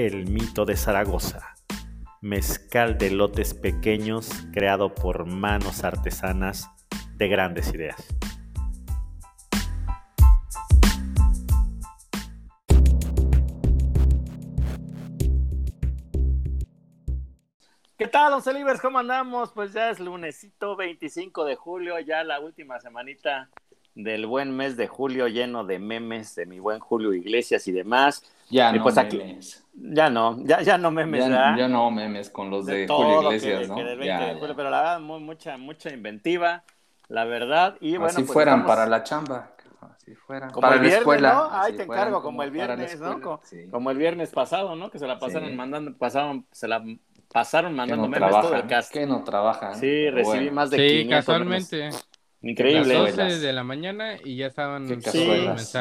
El Mito de Zaragoza, mezcal de lotes pequeños creado por manos artesanas de grandes ideas. ¿Qué tal, Once Libres? ¿Cómo andamos? Pues ya es lunesito 25 de julio, ya la última semanita del buen mes de julio lleno de memes de mi buen Julio Iglesias y demás. Ya Y no pues aquí- memes. Ya no, ya, ya no memes, Ya, ¿verdad? ya no memes con los de, todo Julio que- Iglesias, ¿no? que del 20 Ya, de ya. julio, pero la verdad, muy- mucha, mucha inventiva, la verdad. Y bueno, Así pues fueran estamos- para la chamba. Así fueran. Como para el la viernes, escuela. ¿no? Ahí te encargo, como el la viernes, ¿no? sí. Como el viernes pasado, ¿no? Que se la pasaron Sí. mandando, pasaron, se la pasaron mandando no memes todo el trabajan. cast. Que no trabajan. Sí, recibí bueno. más de Sí, 500 casualmente. memes. A las Increíble. Las 12 de la mañana y ya estaban Sí,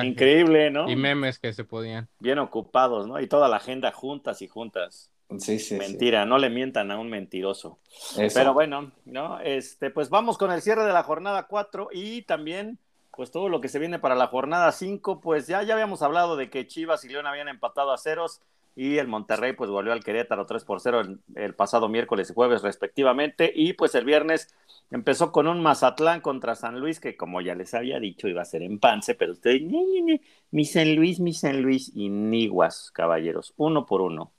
increíble, ¿no? y memes que se podían. Bien ocupados, ¿no? Y toda la agenda juntas y juntas. Sí, sí, sí. Mentira, no le mientan a un mentiroso. Eso. Pero bueno, ¿no? Este, pues vamos con el cierre de la jornada 4 y también, pues todo lo que se viene para la jornada 5, pues ya, ya habíamos hablado de que Chivas y León habían empatado a ceros y el Monterrey pues volvió al Querétaro 3 por 0 el, el pasado miércoles y jueves respectivamente y pues el viernes empezó con un Mazatlán contra San Luis que como ya les había dicho iba a ser en Pance, pero ustedes, "Ñe, Ñe, Ñe, mi San Luis, mi San Luis y Niguas, caballeros, uno por uno,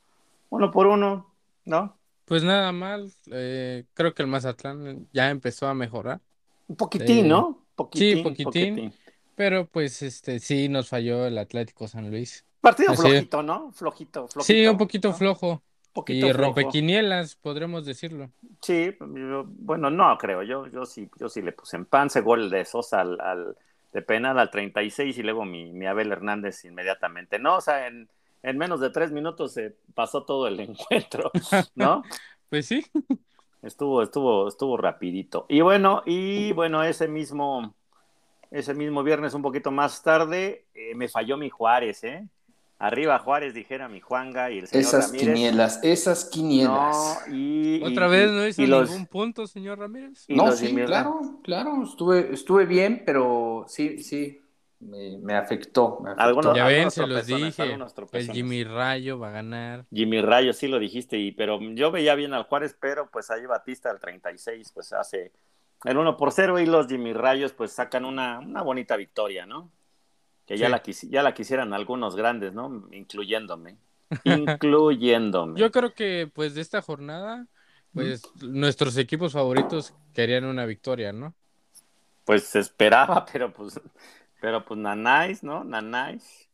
uno por uno, ¿no? Pues nada mal, eh, creo que el Mazatlán ya empezó a mejorar, Un poquitín, Eh, ¿no? Poquitín, sí, poquitín. pero pues este sí nos falló el Atlético San Luis. Partido Así flojito, ¿no? Flojito, flojito. Sí, un poquito ¿no? flojo Poquito y flojo. rompequinielas, podremos decirlo. Sí, yo- bueno, no creo. Yo, yo sí, yo sí le puse en pance gol de Sosa al, al- de penal al 36 y luego mi, mi Abel Hernández inmediatamente. No, o sea, en, en menos de tres minutos se pasó todo el encuentro, ¿no? Pues sí, Estuvo, estuvo, estuvo rapidito. Y bueno, y bueno, ese mismo, ese mismo viernes, un poquito más tarde, eh, me falló mi Juárez, ¿eh? Arriba Juárez, dijera mi Juanga y el señor Esas Ramírez. quinielas, esas quinielas. No, y, otra y- vez no hizo y los- ningún punto, señor Ramírez. No, sí, claro, claro, estuve, estuve bien, pero sí, sí, me, me afectó, me afectó. Algunos- Ya ven, se los dije, el. Jimmy Rayo va a ganar. Jimmy Rayo, sí lo dijiste, y, pero yo veía bien al Juárez, pero pues ahí Batista al 36, pues hace el 1 por 0 y los Jimmy Rayos pues sacan una, una bonita victoria, ¿no? Que ya, Sí. la ya la quisieran algunos grandes, ¿no? Incluyéndome. Incluyéndome. Yo creo que pues de esta jornada, pues nuestros equipos favoritos querían una victoria, ¿no? Pues se esperaba, pero pues, pero pues nanáis, ¿no? Nanáis.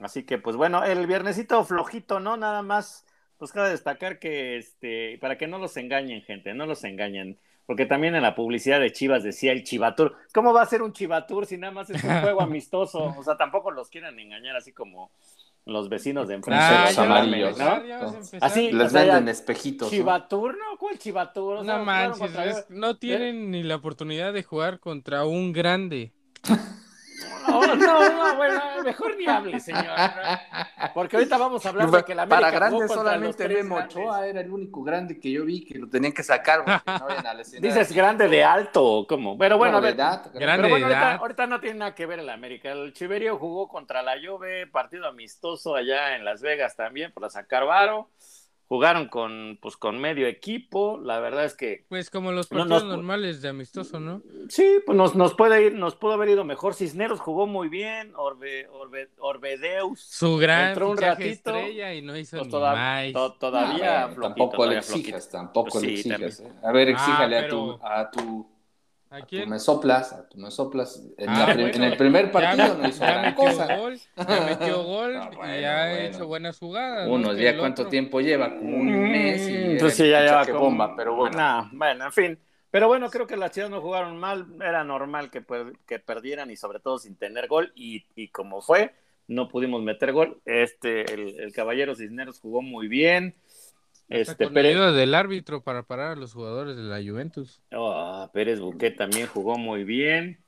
Así que pues bueno, el viernesito flojito, ¿no? Nada más, pues cabe destacar que, este, para que no los engañen, gente, no los engañen. Porque también en la publicidad de Chivas decía el Chivatur. ¿Cómo va a ser un Chivatur si nada más es un juego amistoso? O sea, tampoco los quieran engañar así como los vecinos de enfrente. Ah, los amarillos, ¿no? Así, Les venden espejitos. Chivatur, ¿no? ¿Cuál Chivatur? O sea, No manches, contra- es- no tienen ni la oportunidad de jugar contra un grande. No, no, no, bueno, mejor ni hable, señor. Porque ahorita vamos a hablar de que la América Para jugó grandes contra los solamente Memo. Ochoa era el único grande que yo vi que lo tenían que sacar no a. Dices grande de alto o cómo. Pero bueno, No, a de ver. edad, Grande Pero bueno, de ahorita, edad. ahorita no tiene nada que ver el América. El Chiverio jugó contra la Juve, partido amistoso allá en Las Vegas también por la sacar varo. Jugaron con, pues, con medio equipo. La verdad es que Pues como los partidos no, normales de amistoso, ¿no? sí, pues nos, nos puede ir, nos pudo haber ido mejor. Cisneros jugó muy bien. Orbe, Orbe, Orbedeus. Su gran Entró un ratito, estrella y no hizo pues, ni toda- más. to- todavía Ah, flojito, tampoco le exijas, flojito. tampoco Pues le sí, exijas. ¿eh? A ver, exíjale Ah, a tu, a tu, ¿A a quién? me soplas, a tu me soplas. En, Ah, la bueno, en el primer Ya, partido no hizo ya gran metió cosa. gol, ya metió gol Ah, bueno, y ya ha bueno. hecho buenas jugadas. ¿no? Unos Que ya cuánto otro- tiempo lleva, como un mes y Mm, pues sí, ya lleva como- bomba, pero bueno. Nah, bueno, en fin. Pero bueno, creo que las Chivas no jugaron mal. Era normal que, que perdieran y sobre todo sin tener gol. Y, y como fue, no pudimos meter gol. Este, el, el Caballero Cisneros jugó muy bien. Este, con Pérez, ayuda del árbitro para parar a los jugadores de la Juventus. oh, Pérez Buquet también jugó muy bien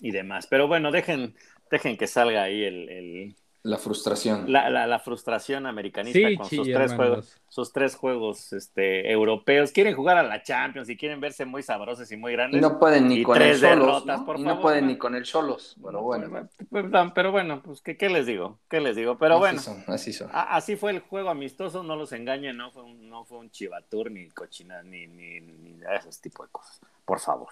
y demás. Pero bueno, dejen, dejen que salga ahí el, el- La frustración. la, la- la frustración americanista Sí, con sí, sus tres juegos, sus tres juegos este, europeos. Quieren jugar a la Champions y quieren verse muy sabrosos y muy Y grandes. no pueden ni Y con el Solos. derrotas, ¿no? por y favor, no pueden man. ni con el Solos. Bueno, bueno. Perdón, pero bueno, pues ¿qué, qué les digo? ¿Qué les digo? Pero así bueno, son, así son. a- así fue el juego amistoso, no los engañen, no fue un, no fue un chivatur ni cochina ni, ni, ni de esos tipos de cosas, por favor.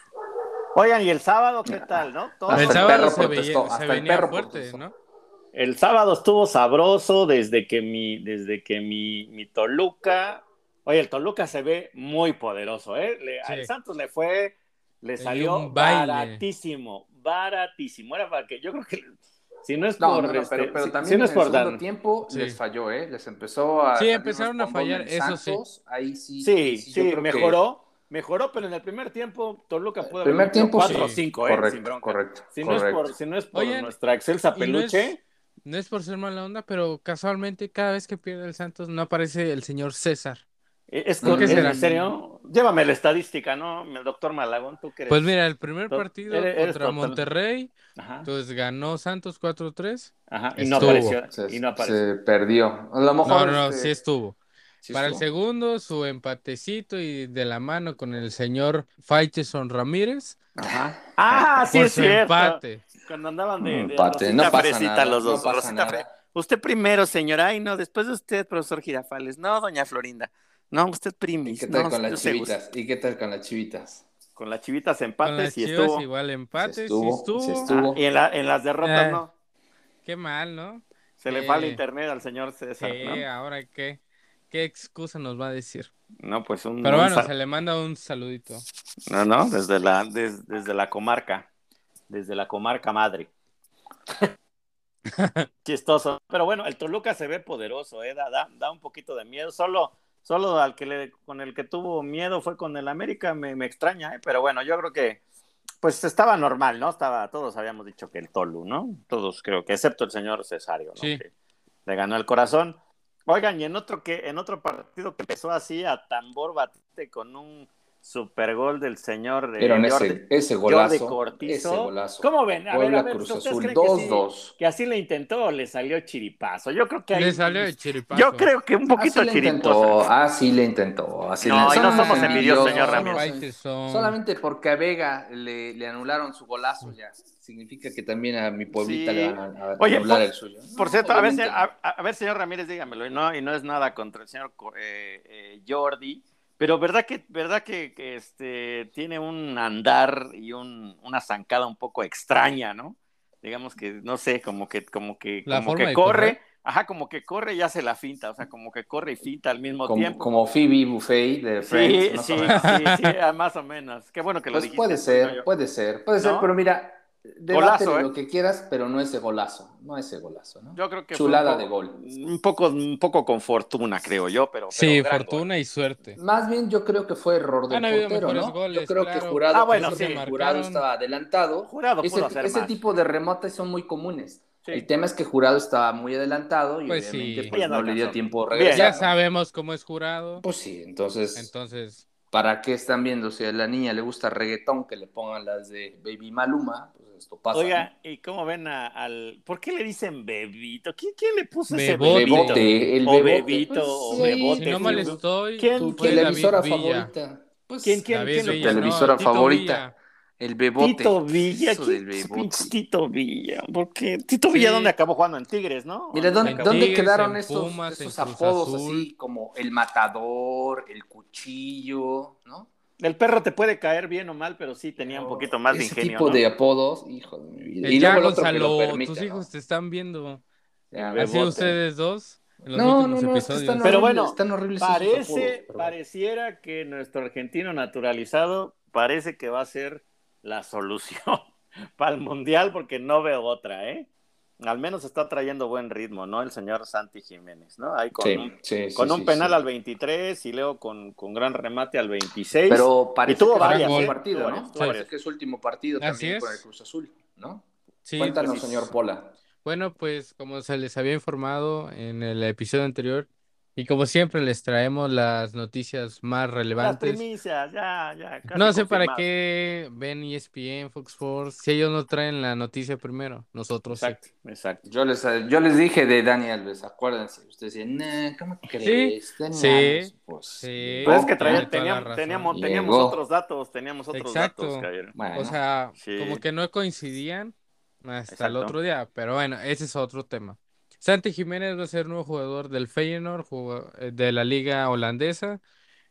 Oigan, ¿y el sábado qué tal, no? Todo- Hasta el el sábado perro se, hasta se el venía perro fuerte, protestó. ¿no? El sábado estuvo sabroso desde que mi, desde que mi, mi Toluca, oye, el Toluca se ve muy poderoso, ¿eh? Le- Sí. Al Santos le fue, le salió baratísimo, baratísimo. Era para que, yo creo que si no es No, por, no, no, este, pero, pero si- también si no es en por el segundo tiempo Sí. les falló, ¿eh? Les empezó a... Sí, empezaron a fallar, eso sí. santos, Ahí sí. Sí, sí, que- mejoró, mejoró, pero en el primer tiempo Toluca pudo haber tiempo, cuatro o sí. cinco, ¿eh? sin Correcto, bronca. correcto. Si no, es por, si no es por nuestra excelsa y no es- peluche, No es por ser mala onda, pero casualmente cada vez que pierde el Santos no aparece el señor César. es ¿Por con- qué ¿es será? en serio? Llévame la estadística, ¿no? El doctor Malagón, tú eres- Pues mira, el primer partido eres- eres contra Monterrey, Ajá, pues ganó Santos 4-3. ajá, y no apareció. Se, y no apareció. se perdió. A lo mejor. No, no, este, sí estuvo. sí Para el segundo, su empatecito y de la mano con el señor Faiteson Ramírez Ajá. Ah, sí por es su cierto. empate. Cuando andaban de, de Empate, Rosita no pasa Fresita nada, los dos. no pasa Rosita nada. Fre- Usted primero, señora. Ay, no, después de usted, profesor Girafales. No, doña Florinda. No, usted ¿Y primis. qué tal No, con las chivitas? ¿Y qué tal con las chivitas? Con las chivitas Con empates las y Chivas estuvo. igual empate, Se sí estuvo, estuvo. se estuvo. Ah, y en, la- en las derrotas Eh, no. Qué mal, ¿no? Se le eh, fue al internet al señor César, ¿Qué? Ahora qué. ¿Qué excusa nos va a decir? ¿no? No, pues un. Pero un bueno, sal- se le manda un saludito. No, no, desde la, des- desde la comarca. Desde la comarca madre. Chistoso. Pero bueno, el Toluca se ve poderoso, ¿eh? Da, da, da un poquito de miedo. Solo, solo al que le, con el que tuvo miedo fue con el América, me, me extraña, ¿eh? Pero bueno, yo creo que pues estaba normal, ¿no? Estaba, todos habíamos dicho que el Tolu, ¿no? Todos creo que, excepto el señor Cesario, ¿no? Sí. Que le ganó el corazón. Oigan, y en otro que, en otro partido que empezó así a tambor batiste con un super gol del señor eh, Jordi- ese, ese Jordi golazo. Cortizo. Ese golazo. ¿Cómo ven? A ver, Puebla a ver, Cruz ¿ustedes Azul creen que sí- 2-2. que así le intentó o le salió chiripazo? Yo creo que ahí- Le salió de chiripazo. Yo creo que un poquito Así le intentó, chiriposo. así le intentó. Así No, le... y no Son somos envidiosos, señor Ramírez. Solamente porque a Vega le, le anularon su golazo ya. Significa que también a mi pueblita Sí. le van a, a Oye, anular por- el suyo. Por No, cierto, a ver, no. a, a ver, señor Ramírez, dígamelo, y no, y no es nada contra el señor eh, eh, Jordi, pero verdad que, verdad que, que, este tiene un andar y un, una zancada un poco extraña, ¿no? Digamos que, no sé, como que, como que, La como que corre, correr. ajá, como que corre y hace la finta, o sea, como que corre y finta al mismo como, tiempo. como Phoebe Buffet de Sí, Friends. más sí, o menos. sí, sí, ah, más o menos. Qué bueno que lo Pues dijiste. puede ser, puede ser, puede ser, pero mira, Golazo, ¿eh? lo que quieras, pero no ese golazo, no ese golazo, ¿no? Yo creo que Chulada de gol. Un poco, un poco con fortuna, creo yo, pero. Sí, pero fortuna y suerte. Más bien yo creo que fue error del Han portero, ¿no? goles, yo creo que. Jurado, Ah, bueno, que. Jurado estaba adelantado. Jurado ese pudo hacer ese más. tipo de remates son muy comunes. Sí. El tema es que Jurado estaba muy adelantado y Pues obviamente sí. pues, Ya no le dio tiempo de regresar. Ya sabemos cómo es jurado. Pues sí, entonces, Entonces, ¿para qué están viendo? Si a la niña le gusta reggaetón, que le pongan las de Baby Maluma, pues esto pasa. Oiga, ¿y cómo ven a- al. ¿Por qué le dicen bebito? ¿Quién, quién le puso ese bebito? Bebote, el O bebote. bebito, Pues, o sí, bebote. si no mal estoy, ¿Quién- Tu televisora favorita. Pues, ¿Quién, quién, quién Villa, televisora favorita. Villa. El bebote. Tito Villa. Eso ¿Quién del es bebote. pinche Tito Villa? Porque Tito Villa, Sí. ¿dónde acabó jugando? En Tigres, ¿no? Mira, ¿dónde, En dónde Tigres, quedaron en estos, Pumas, estos en Cruz apodos Azul. así como el matador, el cuchillo, ¿no? El perro te puede caer bien o mal, pero sí tenía un poquito más de Ese ingenio. tipo ¿no? de apodos, hijo de mi vida. Eh, Y ya, luego el otro que Gonzalo, lo permita, tus ¿no? hijos te están viendo. Ya. Así ustedes dos en los No, no, últimos no, episodios. están Pero bueno, están horribles esos Parece, apodos, pero bueno. pareciera que nuestro argentino naturalizado parece que va a ser la solución para el mundial porque no veo otra, ¿eh? Al menos está trayendo buen ritmo, ¿no? El señor Santi Jiménez, ¿no? Ahí con Sí, un, sí, sí, con un sí, penal sí. al 23 y luego con, con gran remate al 26. Pero parece tuvo que varias, su ¿eh? partido, Tuvo ¿no? varias, tuvo Parece varias. que es su último partido Así también es. con el Cruz Azul, ¿no? Sí, Cuéntanos, pues, señor Pola. Bueno, pues como se les había informado en el episodio anterior, Y como siempre les traemos las noticias más Las relevantes. primicias, ya, ya. casi No sé para qué ven ESPN, Fox Sports, si ellos no traen la noticia primero, nosotros sí. Exacto, exacto. Yo les, yo les dije de Dani Alves, acuérdense. Ustedes decían, nah, ¿cómo crees? Sí, pues, sí. Pues es que traía- teníamos, teníamos, teníamos otros datos, teníamos otros Exacto. datos, caballero. Bueno, O sea, Sí. como que no coincidían hasta el Exacto. otro día, pero bueno, ese es otro tema. Santi Jiménez va a ser nuevo jugador del Feyenoord, eh, de la liga holandesa,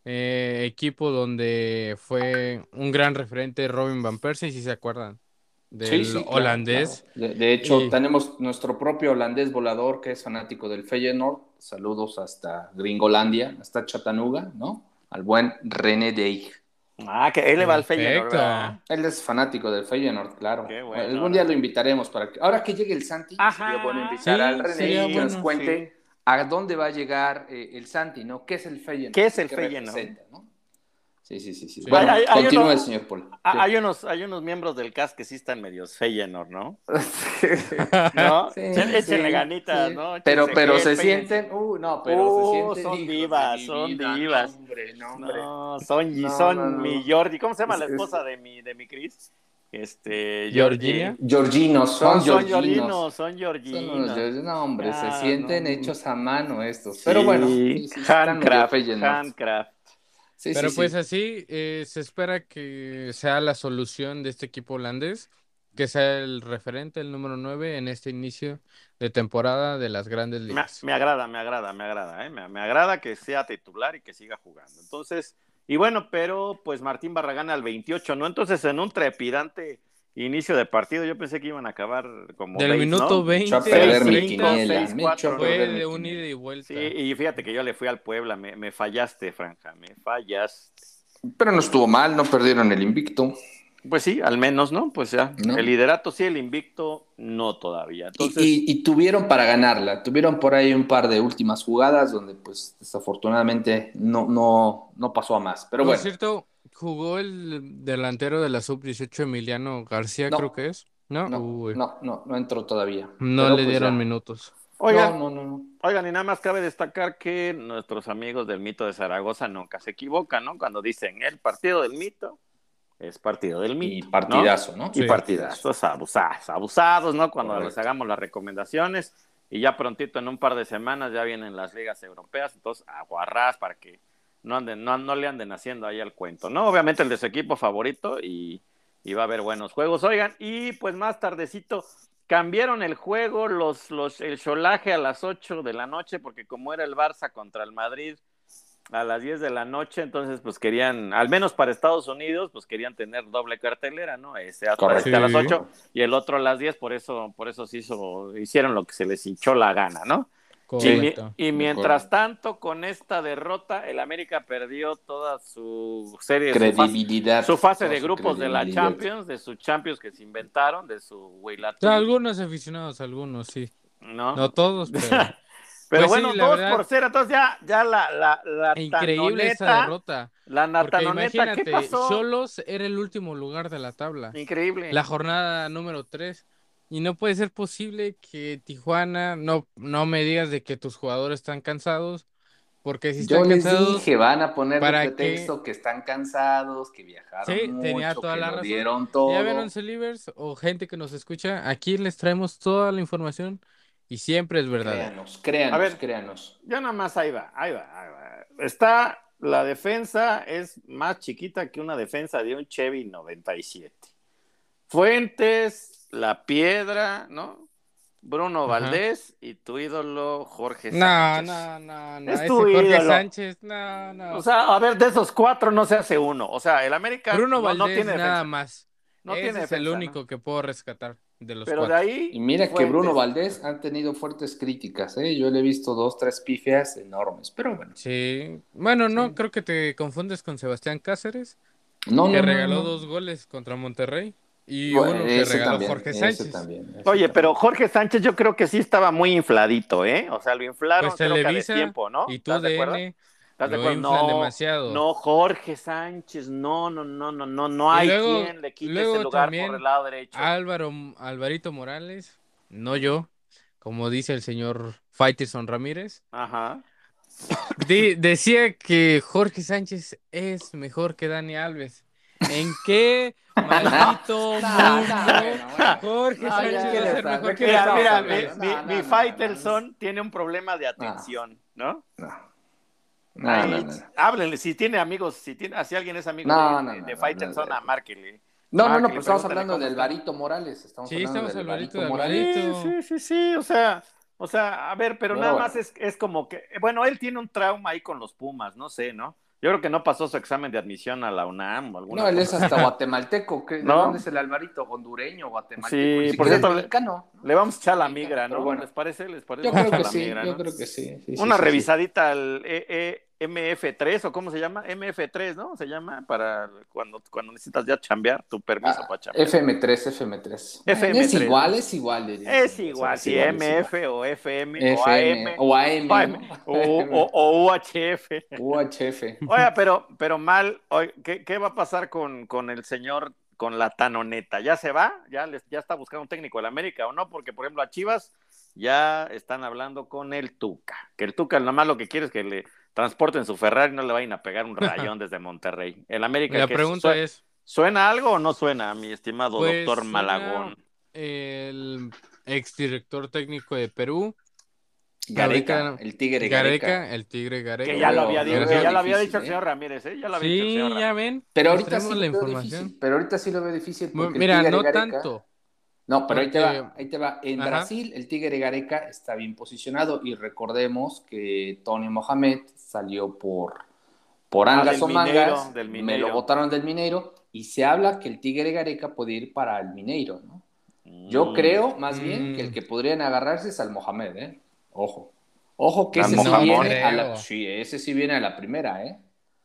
eh, equipo donde fue un gran referente Robin Van Persie, si se acuerdan, del Sí, sí, claro, holandés. claro. De, de hecho, Y- tenemos nuestro propio holandés volador que es fanático del Feyenoord. Saludos hasta Gringolandia, hasta Chattanooga, ¿no? Al buen René Deig. Ah, que él le va al Feyenoord. Él es fanático del Feyenoord, claro. Qué bueno. Algún día lo invitaremos para que. Ahora que llegue el Santi, Ajá. sería bueno invitar Sí, al René que nos bueno, cuente a dónde va a llegar eh, el Santi, ¿no? ¿Qué es el Feyenoord? ¿Qué es el Feyenoord? Sí, sí, sí, sí. Bueno, Hay- continúe, señor Paul. Ah, hay, unos, hay unos miembros del CAS que sí están medios Feyenoord, ¿no? ¿No? Sí, Échenle sí, ganitas, sí. ¿no? Pero, Échense pero se sienten, uh, no, pero Uh, se sienten son divas, son vida, divas. No, hombre, no, hombre. No, son, No, son no, no. mi Jordi. ¿Cómo se llama la Es- es- esposa de mi, de mi Cris? Este, Georgina. Georgie. Georginos, son, Son, son georginos. son Son georginos. georginos. No, hombre, Ah, se sienten no. hechos a mano estos. Pero bueno, handcraft, handcraft. Sí, Pero sí, pues sí. así eh, se espera que sea la solución de este equipo holandés, que sea el referente, el número 9 en este inicio de temporada de las grandes Me, ligas. me agrada, me agrada, me agrada, ¿eh? me, me agrada que sea titular y que siga jugando. Entonces, y bueno, pero pues Martín Barragán al 28, ¿no? Entonces, en un trepidante inicio de partido, yo pensé que iban a acabar como Del minuto ¿no? 20 Echó a perder al mi 30 quiniela, seis, me cuatro. echó a fue perder mi de un ida y vuelta. Sí, y fíjate que yo le fui al Puebla, me, me fallaste, Franja, me fallaste. Pero no estuvo mal, no perdieron el invicto. Pues sí, al menos, ¿no? Pues ya, ¿No? el liderato sí, el invicto no todavía. Y- Entonces, y, y tuvieron para ganarla, tuvieron por ahí un par de últimas jugadas donde pues desafortunadamente no, no, no pasó a más. Pero Por bueno, cierto, jugó el delantero de la sub-18, Emiliano García, No. creo que es. ¿No? no, Uy, no, no, no entró todavía. no Pero, le pues, dieron ya. minutos. oigan, No, no. Oigan, y nada más cabe destacar que nuestros amigos del mito de Zaragoza nunca se equivocan, ¿no? Cuando dicen el partido del mito, es partido del Y mito. ¿no? partidazo, ¿no? Y Sí. partidazos abusados, abusados, ¿no? Cuando Correcto. les hagamos las recomendaciones. Y ya prontito, en un par de semanas, ya vienen las ligas europeas. Entonces, aguarrás para que no, anden, no, no le anden haciendo ahí al cuento, ¿no? Obviamente el de su equipo favorito y, y va a haber buenos juegos. Oigan, y pues más tardecito cambiaron el juego, los, los, el cholaje a las 8 de la noche, porque como era el Barça contra el Madrid a las 10 de la noche, entonces pues querían, al menos para Estados Unidos, pues querían tener doble cartelera, ¿no? Este, este a las Sí. 8 y el otro a las 10, por eso, por eso se hizo, hicieron lo que se les hinchó la gana, ¿no? Y, mi- Correcto. y mientras tanto, con esta derrota, el América perdió toda su serie, su fase, Credibilidad. su fase de su grupos de la. Champions, de sus Champions que se inventaron, de su O Weilat, sea, algunos aficionados, algunos sí. ¿no? No todos, pero Pero Pues bueno, sí, la dos verdad- por cero, entonces ya, ya la, la, la increíble esa tanoneta, derrota. la natanoneta, ¿qué pasó? Cholos era el último lugar de la tabla. Increíble. La jornada número 3. Y no puede ser posible que Tijuana, no, no me digas de que tus jugadores están cansados, porque si Yo están les cansados, dije, van a poner ¿para pretexto que están cansados, que viajaron Sí, mucho, tenía toda que la razón. dieron todo. ya ven Once Livers o gente que nos escucha, aquí les traemos toda la información y siempre es verdad. Créanos, créanos, A ver. créanos. Ya nada más ahí va, ahí va, ahí va. Está, la defensa es más chiquita que una defensa de un Chevy 97. Fuentes, La Piedra, ¿no? Bruno Ajá. Valdés y tu ídolo Jorge No, Sánchez. no, no, no. Es Ese tu Jorge ídolo. Sánchez, no, no. O sea, a ver, de esos cuatro no se hace uno. O sea, el América Bruno no, Valdés no tiene nada defensa. más. No Ese tiene es el defensa, ¿no? único que puedo rescatar de los Pero de cuatro. ahí. Y mira que. Bruno Valdés han tenido fuertes críticas, ¿eh? Yo le he visto dos, tres pifias enormes, pero bueno. Sí. Bueno, no, Sí. creo que te confundes con Sebastián Cáceres, No, que no, no, regaló no. dos goles contra Monterrey. Y Bueno, uno que regaló también, Jorge ese Sánchez. también, ese Oye, también. pero Jorge Sánchez yo creo que sí estaba muy infladito, ¿eh? O sea, lo inflaron Pues creo que tiempo, ¿no? y tú ¿Estás de? DN ¿Estás de lo acuerdo? inflan No, demasiado. no, Jorge Sánchez, no, no, no, no, no, no hay luego- quien le quite luego ese lugar también por el lado derecho. Álvaro, Alvarito Morales, no yo, como dice el señor Faitelson Ramírez, Ajá. Decía que Jorge Sánchez es mejor que Dani Alves. ¿En qué maldito mundo. Jorge Sánchez ya, va a ¿qué ser les da? mejor ¿De que Mira, mira, mi, mi, No, mi no, no, Faitelson tiene un problema de atención, ¿no? No. Háblenle, si tiene amigos, si tiene, si alguien es amigo No, de, no, de, no, de no, Faitelson, márquenle. No, no, no, pero estamos hablando del está. Varito Morales. Estamos Sí, hablando estamos del del Morales. Sí, sí, sí, sí, o sea, o sea, a ver, pero Pero nada bueno. más es, es como que, bueno, él tiene un trauma ahí con los Pumas, no sé, ¿no? Yo creo que no pasó su examen de admisión a la UNAM o alguna No, él es cosa. hasta guatemalteco. ¿qué- ¿De ¿No? dónde es el Alvarito? ¿Hondureño, guatemalteco? Sí, por cierto, le-. Le vamos a echar la migra, Pero ¿no? bueno. ¿Les parece? ¿Les parece? Yo creo que sí, migra, yo ¿no? creo que sí. Una sí, sí. revisadita al E- MF3 o cómo se llama? MF3, ¿no? Se llama para cuando, cuando necesitas ya chambear, tu permiso Ah, para chambear. FM3, FM3. FM3. Es igual, es igual. diría. Es igual, si igual, MF igual. o FM, FM o o AM AM. o, o- o UHF. UHF. Oiga, pero, pero mal, ¿qué, qué va a pasar con, con el señor, con la tanoneta? ¿Ya se va? ¿Ya, les, ¿Ya está buscando un técnico de América o no? Porque, por ejemplo, a Chivas ya están hablando con el Tuca. Que el Tuca nada más lo que quiere es que le transporten su Ferrari y no le vayan a pegar un rayón desde Monterrey. El América, La ¿qué pregunta es, ¿suena algo o no suena, mi estimado Pues, doctor Malagón? el exdirector técnico de Perú, Gareca, el Tigre Gareca, Gareca. el Tigre Gareca. Que ya lo había, dicho, veo ya lo había difícil, dicho el ¿eh? señor Ramírez, ¿eh? Ya lo había dicho el Sí, señor ya ven. Pero ahorita sí lo la veo información. difícil. Pero ahorita sí lo veo difícil. porque el Mira, Tigre no Gareca- tanto. No, pero ahí te va, ahí te va. En Ajá. Brasil, el Tigre Gareca está bien posicionado y recordemos que Tony Mohamed salió por, por Ah, angas del o mangas. Mineiro, del Me lo votaron del Mineiro y se habla que el Tigre Gareca puede ir para el Mineiro, ¿no? Yo Mm. creo más bien Mm. que el que podrían agarrarse es al Mohamed, ¿eh? Ojo. Ojo que ese sí viene a la, sí, ese sí viene a la primera, ¿eh?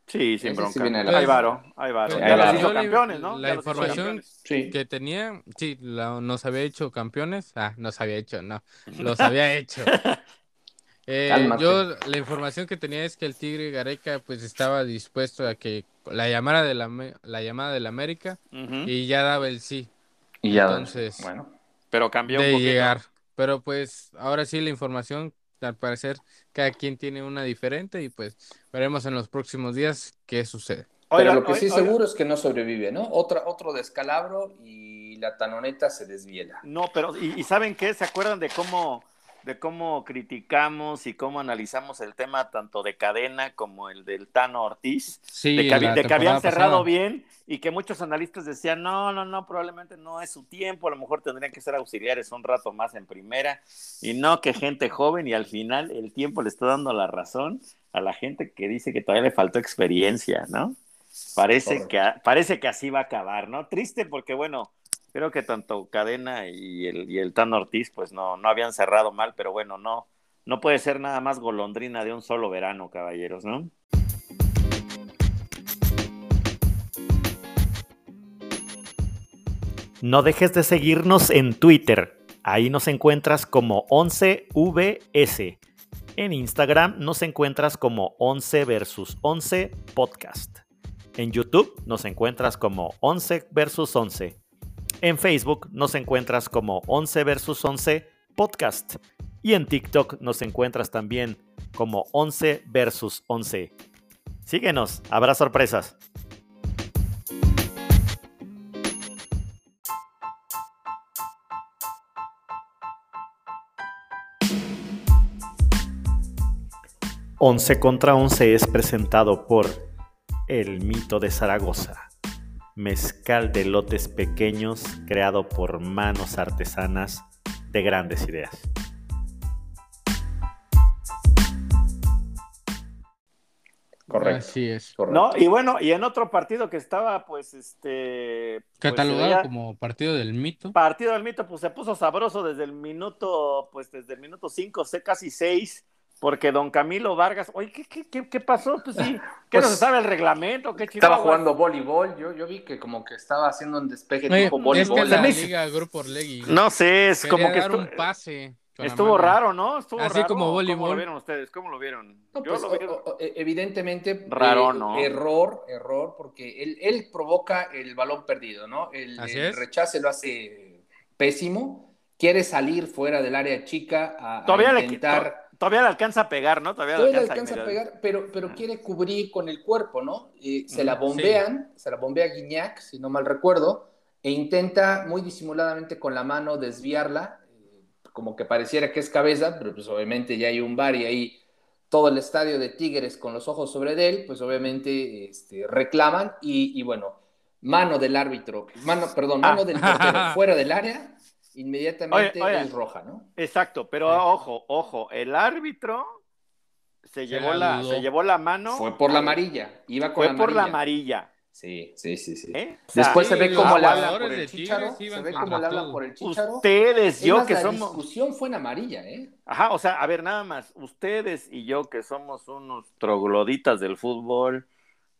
Sí, sin Ese bronca. sí viene de la Hay varo, hay varo. Pero Ya los hizo campeones, ¿no? la Ya información-. Sí. que tenía, sí, la- nos había hecho campeones. Ah, nos había hecho, no, los había hecho. Eh, yo, la información que tenía es que el Tigre Gareca pues estaba dispuesto a que la llamara de la, la llamada del América Ujú. y ya daba el sí Y ya, Entonces, bueno. Pero cambió un de poquito. llegar. Pero pues ahora sí la información, al parecer, cada quien tiene una diferente y pues veremos en los próximos días qué sucede. Pero Oigan, lo que sí oigan, seguro es que no sobrevive, ¿no? Otra, otro descalabro y la tanoneta se desviela. No, pero ¿y, y saben qué? ¿Se acuerdan de cómo de cómo criticamos y cómo analizamos el tema tanto de Cadena como el del Tano Ortiz? Sí, de que, de que habían cerrado pasada. bien y que muchos analistas decían, no, no, no, probablemente no es su tiempo, a lo mejor tendrían que ser auxiliares un rato más en primera, y no que gente joven, y al final el tiempo le está dando la razón a la gente que dice que todavía le faltó experiencia, ¿no? Parece Correcto. que, a- parece que así va a acabar, ¿no? Triste porque, bueno, creo que tanto Cadena y el, y el Tan Ortiz, pues no, no habían cerrado mal, pero bueno, no, no puede ser nada más golondrina de un solo verano, caballeros, ¿no? No dejes de seguirnos en Twitter. Ahí nos encuentras como 11VS. En Instagram nos encuentras como 11 versus 11 podcast. En YouTube nos encuentras como 11 versus 11. En Facebook nos encuentras como 11 versus 11 podcast. Y en TikTok nos encuentras también como 11 versus 11. Síguenos, habrá sorpresas. Once contra Once es presentado por El Mito de Zaragoza, mezcal de lotes pequeños creado por manos artesanas de grandes ideas. Correcto. Así es. correcto. No, y bueno, y en otro partido que estaba, pues, este. pues, Catalogado como partido del mito. Partido del mito, pues se puso sabroso desde el minuto, pues desde el minuto 5, casi 6, porque don Camilo Vargas, oye, ¿qué, qué, qué, qué pasó? Pues sí, ¿qué Pues, no se sabe el reglamento? ¿Qué Estaba jugando voleibol, yo, yo vi que como que estaba haciendo un despeje Oye, tipo es voleibol. que Se la hizo- liga Grupo Orlegui No sé, es quería como que dar un pase. estuvo raro, ¿no? Estuvo Así raro. como ¿Cómo lo vieron ustedes? ¿Cómo lo vieron? No, Yo pues, lo vi- o- o- e- evidentemente, Raro, eh, ¿no? error, error, porque él, él provoca el balón perdido, ¿no? El, Así el es. rechace lo hace pésimo, quiere salir fuera del área chica a, a Todavía le, intentar... todavía le alcanza a pegar, ¿no? Todavía, Todavía le le alcanza, alcanza a pegar, pero, pero quiere cubrir con el cuerpo, ¿no? Y se la bombean, se la bombea Guiñac, si no mal recuerdo, e intenta muy disimuladamente con la mano desviarla, eh, como que pareciera que es cabeza, pero pues obviamente ya hay un bar y ahí todo el estadio de Tigres con los ojos sobre él, pues obviamente este, reclaman y, y bueno, mano del árbitro, mano, perdón, mano Ah. del portero fuera del área, inmediatamente Oye, oye. es roja, ¿no? Exacto, pero Sí. ojo, ojo, el árbitro se llevó la la, se llevó la mano. Fue por la amarilla, iba con Fue por la amarilla. amarilla. Sí, sí, sí, sí. ¿eh? Después Sí, se ve cómo le hablan por de el chicharo. Se ve cómo le hablan por el chicharo. ustedes, Es yo más, que la somos. discusión fue en amarilla, ¿eh? Ajá, o sea, a ver, nada más. Ustedes y yo que somos unos trogloditas del fútbol,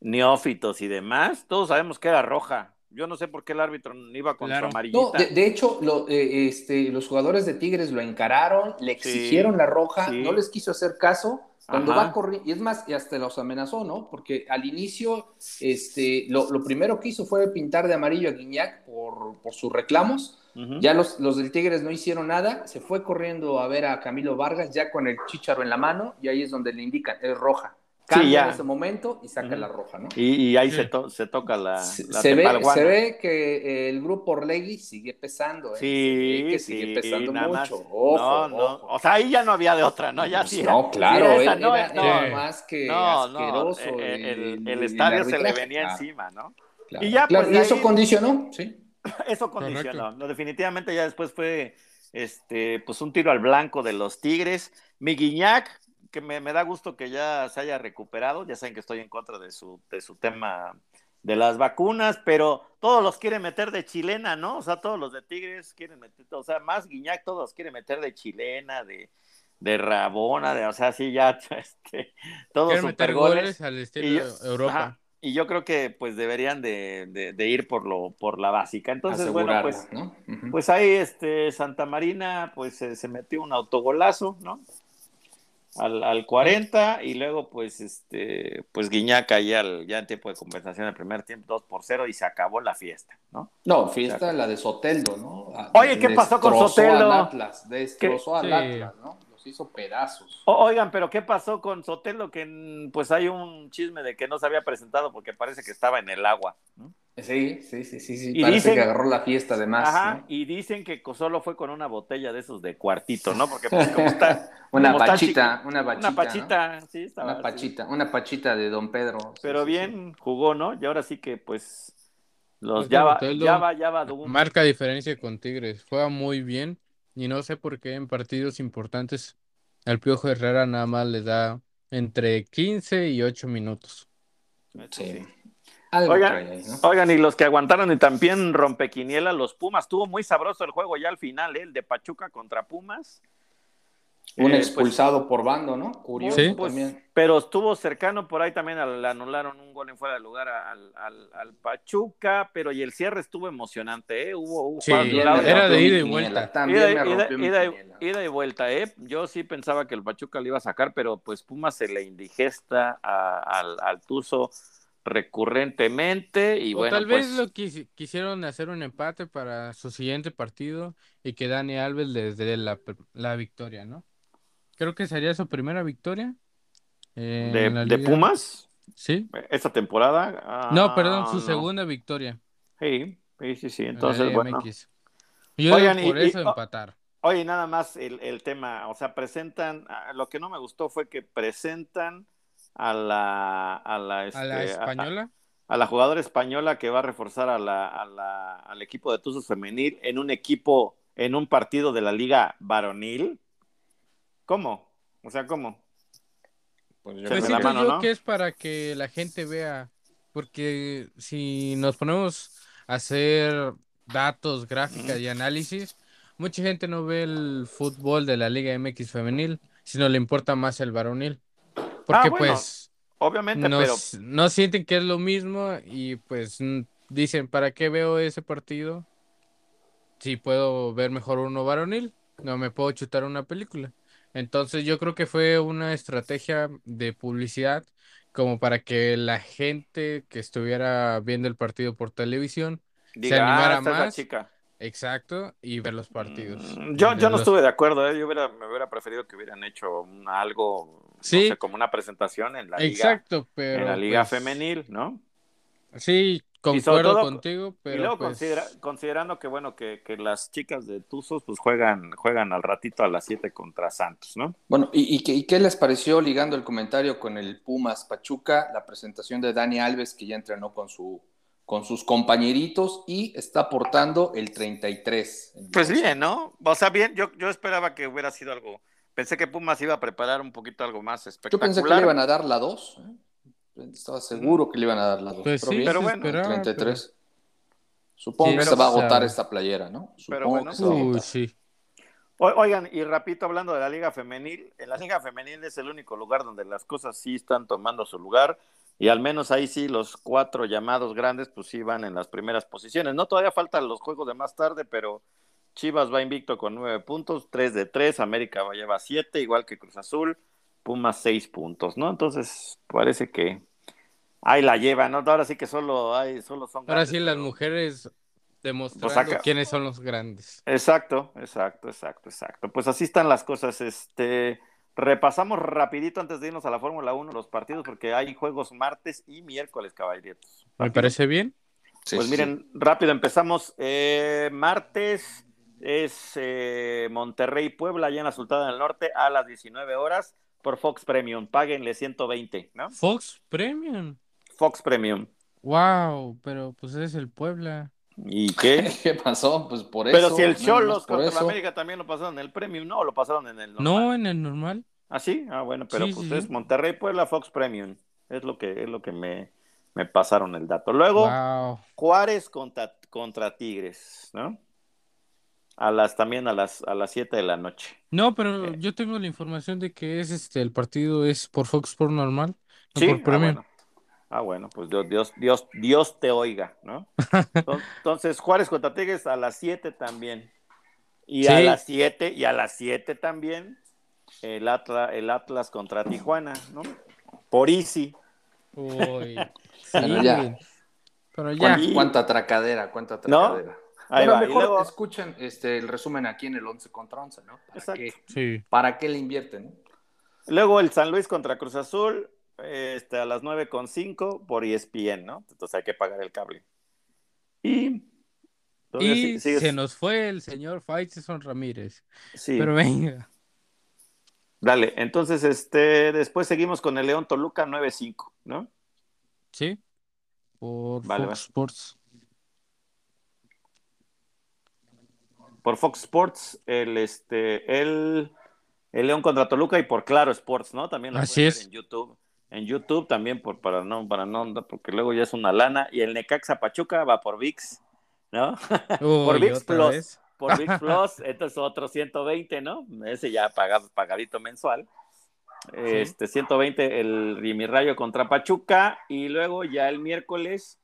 neófitos y demás, todos sabemos que era roja. Yo no sé por qué el árbitro no iba con Claro. su amarillita. No, de, de hecho, lo- eh, este, los jugadores de Tigres lo encararon, le Sí, exigieron la roja, sí. no les quiso hacer caso. Cuando Ajá. va corriendo, y es más, y hasta los amenazó, ¿no? Porque al inicio, este, lo, lo primero que hizo fue pintar de amarillo a Guiñac por, por sus reclamos. Ya los, los del Tigres no hicieron nada, se fue corriendo a ver a Camilo Vargas ya con el chicharo en la mano y ahí es donde le indican, es roja. Cambia ya. en ese momento y saca la roja, ¿no? Y, y ahí Sí. se, to- se toca la, Se, la se ve, tepalguana. se ve que el grupo Orlegui sigue pesando, ¿eh? Sí, que sí, sigue pesando nada más. mucho. Ojo, no, no. ojo. O sea, ahí ya no había de otra, ¿no? Ya Pues sí. no, claro, sí era esa, era, no, era- no, era Sí. más que No, asqueroso. eh, el, el, el el estadio se le venía claro, encima, ¿no? claro. Y ya, Claro, pues, y eso ahí- condicionó, sí. Eso condicionó. No, definitivamente ya después fue este, pues un tiro al blanco de los Tigres. Mi Guiñac, que me, me da gusto que ya se haya recuperado. Ya saben que estoy en contra de su, de su tema de las vacunas, pero todos los quieren meter de chilena, ¿no? O sea, todos los de Tigres quieren meter, o sea, más Guiñac, todos los quieren meter de chilena, de, de Rabona, de, o sea, sí, ya, este, todos Quieren meter goles al Y estilo yo- Europa. ajá, y yo creo que pues deberían de, de- de ir por lo por la básica. Entonces, bueno, asegurarla, pues, ¿no? Ujú. pues ahí este Santa Marina pues se, se metió un autogolazo, ¿no? Al, al 40 y luego pues este pues Guiñac ahí al, ya en tiempo de compensación el primer tiempo 2 por 0 y se acabó la fiesta, ¿no? No, fiesta la de Soteldo, ¿no? A- Oye, ¿qué pasó con destrozó Soteldo? Al Atlas, destrozó al Sí. Atlas, ¿no? Los hizo pedazos. O- oigan, pero ¿qué pasó con Sotelo? Que mm, pues hay un chisme de que no se había presentado porque parece que estaba en el agua. ¿no? Sí, sí, sí, sí, sí. Y Parece dicen- que agarró la fiesta además. Ajá, ¿no? y dicen que solo fue con una botella de esos de cuartito, ¿no? Porque pues como está una como está pachita, una pachita. una pachita, sí, estaba Una así. pachita, una pachita de Don Pedro. Pero sí, bien jugó, ¿no? Y ahora sí que pues los Pues ya va, Botello ya va, ya va Doom. Marca diferencia con Tigres. Juega muy bien. Y no sé por qué en partidos importantes al Piojo Herrera nada más le da entre 15 y 8 minutos. Sí. Algo Oigan, trae ahí, ¿no? Oigan, y los que aguantaron y también rompequiniela, los Pumas. Estuvo muy sabroso el juego ya al final, ¿eh? el de Pachuca contra Pumas. Un Eh, pues, expulsado por bando, ¿no? Curioso Sí. pues, también. pero estuvo cercano por ahí también, al- anularon un gol en fuera de lugar al, al, al Pachuca, pero y el cierre estuvo emocionante, ¿eh? Hubo, hubo Sí, era rompió de ida y vuelta. También Ida, me ida- rompió mi ida y- quiniela. ida y vuelta, ¿eh? Yo sí pensaba que el Pachuca le iba a sacar, pero pues Pumas se le indigesta a- al, al Tuzo recurrentemente y O bueno, tal pues vez lo quisi- quisieron hacer un empate para su siguiente partido y que Dani Alves les dé la, la victoria, ¿no? Creo que sería su primera victoria. eh, de, en la de. Pumas Sí. esta temporada. ah, No, perdón, su no. segunda victoria. Sí, sí, sí, Entonces, bueno. Yo Oigan, digo por y- eso empatar. Oye, nada más el, el tema, o sea, presentan, ah, lo que no me gustó fue que presentan a la, a la, A la este, a- española. a la jugadora española que va a reforzar a la, a la- al equipo de Tuzos Femenil en un equipo, en un partido de la Liga Varonil. ¿Cómo? O sea, ¿cómo? Pues yo Se Pues que es para que la gente vea, porque si nos ponemos a hacer datos, gráficas y análisis, mucha gente no ve el fútbol de la Liga MX femenil, sino le importa más el varonil. Porque Ah, bueno, pues Obviamente, no, pero no sienten que es lo mismo y pues dicen, ¿para qué veo ese partido? Si puedo ver mejor uno varonil, no me puedo chutar una película. Entonces yo creo que fue una estrategia de publicidad como para que la gente que estuviera viendo el partido por televisión diga, animara ah, esta es la más. chica. Exacto, y ver los partidos. Mm, Yo, yo no los- estuve de acuerdo, ¿eh? yo hubiera, me hubiera preferido que hubieran hecho un- no Sí. sé, como una presentación en la liga, Exacto, pero. en la liga pues, femenil, ¿no? Sí, concuerdo todo- contigo, pero. y luego pues, considera- considerando que bueno que, que las chicas de Tuzos pues juegan juegan al ratito a las 7 contra Santos, ¿no? Bueno, ¿y, y qué, y qué les pareció, ligando el comentario con el Pumas Pachuca, la presentación de Dani Alves, que ya entrenó con, su, con sus compañeritos y está aportando el 33? Pues bien, ¿no? O sea, bien, yo, yo esperaba que hubiera sido algo. Pensé que Pumas iba a preparar un poquito algo más Yo espectacular. pensé que le iban a dar la 2. Estaba seguro que le iban a dar la 2. Pues sí, pero bueno, esperaba, 33. Supongo Sí, que pero se va a sabe. agotar esta playera, ¿no? Supongo Pero bueno, que se va a pero- Uy, agotar. sí. O- Oigan, y rapidito hablando de la Liga Femenil, en la Liga Femenil es el único lugar donde las cosas sí están tomando su lugar y al menos ahí sí los cuatro llamados grandes pues van en las primeras posiciones. No todavía faltan los juegos de más tarde, pero Chivas va invicto con nueve puntos, tres de tres, América va lleva siete, igual que Cruz Azul, Pumas seis puntos, ¿no? Entonces parece que ahí la llevan, ¿no? Ahora sí que solo hay, solo son Ahora grandes, sí, las pero- mujeres demostrando Pues acá- quiénes son los grandes. Exacto, exacto, exacto, exacto. Pues así están las cosas. Este, repasamos rapidito antes de irnos a la Fórmula 1 los partidos porque hay juegos martes y miércoles, caballeros. Me parece bien. Pues sí, miren, rápido empezamos. Eh, martes es eh, Monterrey Puebla allá en la Sultana del Norte a las 19 horas por Fox Premium. Páguenle 120, ¿no? Fox Premium. Fox Premium. Wow, pero pues es el Puebla. ¿Y qué? ¿Qué pasó? Pues por eso. Pero si el Cholos contra eso. la América también lo pasaron en el Premium, no, lo pasaron en el normal. No, en el normal. ¿Ah, sí? Ah, bueno, pero Sí, pues sí, es. Monterrey Puebla Fox Premium. Es lo que, es lo que me, me pasaron el dato. Luego, Wow. Juárez contra, contra Tigres, ¿no? A las, también a las, a las 7 de la noche. No, pero Eh. yo tengo la información de que es este el partido es por Fox Sports normal, no Sí, por ah, Premium. bueno. Ah, bueno, pues Dios, Dios, Dios, Dios te oiga, ¿no? Enton- Entonces, Juárez contra Tigres a las 7 también. Y a las 7, y a las 7 también, el Atlas, el Atlas contra Tijuana, ¿no? Por Easy. Uy, sí, ya. Pero ya. ¿Cuánta, cuánta tracadera, cuánta ¿No? Ahí Bueno, va. Mejor luego, escuchen este, el resumen aquí en el 11 contra 11, ¿no? ¿Para, Exacto. qué, Sí. ¿Para qué le invierten? luego el San Luis contra Cruz Azul, este, a las 9.5 por ESPN, ¿no? Entonces hay que pagar el cable. Y. entonces, Y sigues- se nos fue el señor Faitelson Ramírez. sí. Pero venga. Dale, entonces este, después seguimos con el León Toluca 9-5, ¿no? Sí. Por Vale, Fox Sports. Por Fox Sports, el este, el, el León contra Toluca y por Claro Sports, ¿no? También lo Así es. en YouTube. En YouTube también por para no, para no, porque luego ya es una lana. Y el Necaxa Pachuca va por VIX, ¿no? Por VIX Plus. vez. Por VIX Plus, entonces otro 120, ¿no? Ese ya pagado, pagadito mensual. Este 120 el mi Rayo contra Pachuca y luego ya el miércoles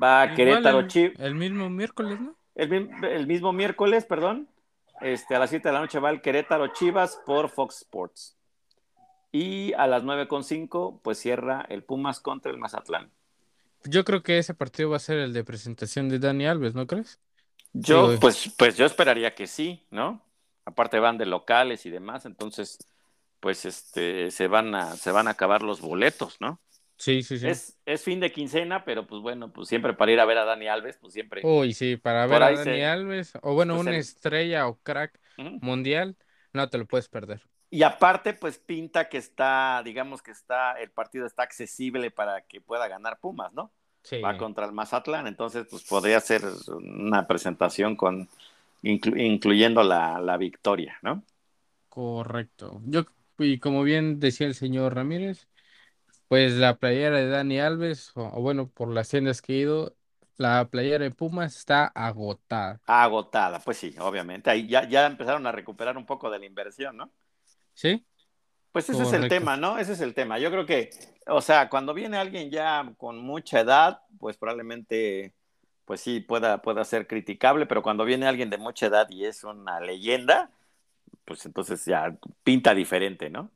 va Igual Querétaro Chivas. el mismo miércoles, ¿no? El, mi- el mismo miércoles, perdón, este, a las 7 de la noche va el Querétaro Chivas por Fox Sports. Y a las 9.5, pues cierra el Pumas contra el Mazatlán. Yo creo que ese partido va a ser el de presentación de Dani Alves, ¿no crees? Yo, Digo, pues, pues yo esperaría que sí, ¿no? Aparte van de locales y demás, entonces, pues este, se van a, se van a acabar los boletos, ¿no? Sí, sí, sí. Es, es fin de quincena, pero pues bueno, pues siempre para ir a ver a Dani Alves, pues siempre. Uy, sí, para ver a Dani se- Alves, o bueno, pues una el- estrella o crack mundial, no te lo puedes perder. Y aparte, pues pinta que está, digamos que está, el partido está accesible para que pueda ganar Pumas, ¿no? Sí. Va contra el Mazatlán, entonces pues podría ser una presentación con inclu- incluyendo la, la victoria, ¿no? Correcto. Yo, y como bien decía el señor Ramírez, pues la playera de Dani Alves, o, o bueno, por las tiendas que he ido, la playera de Pumas está agotada. Agotada, pues sí, obviamente. Ahí ya, ya empezaron a recuperar un poco de la inversión, ¿no? ¿Sí? Pues ese es el Correcto. tema, ¿no? Ese es el tema. Yo creo que, o sea, cuando viene alguien ya con mucha edad, pues probablemente, pues sí, pueda, pueda ser criticable, pero cuando viene alguien de mucha edad y es una leyenda, pues entonces ya pinta diferente, ¿no?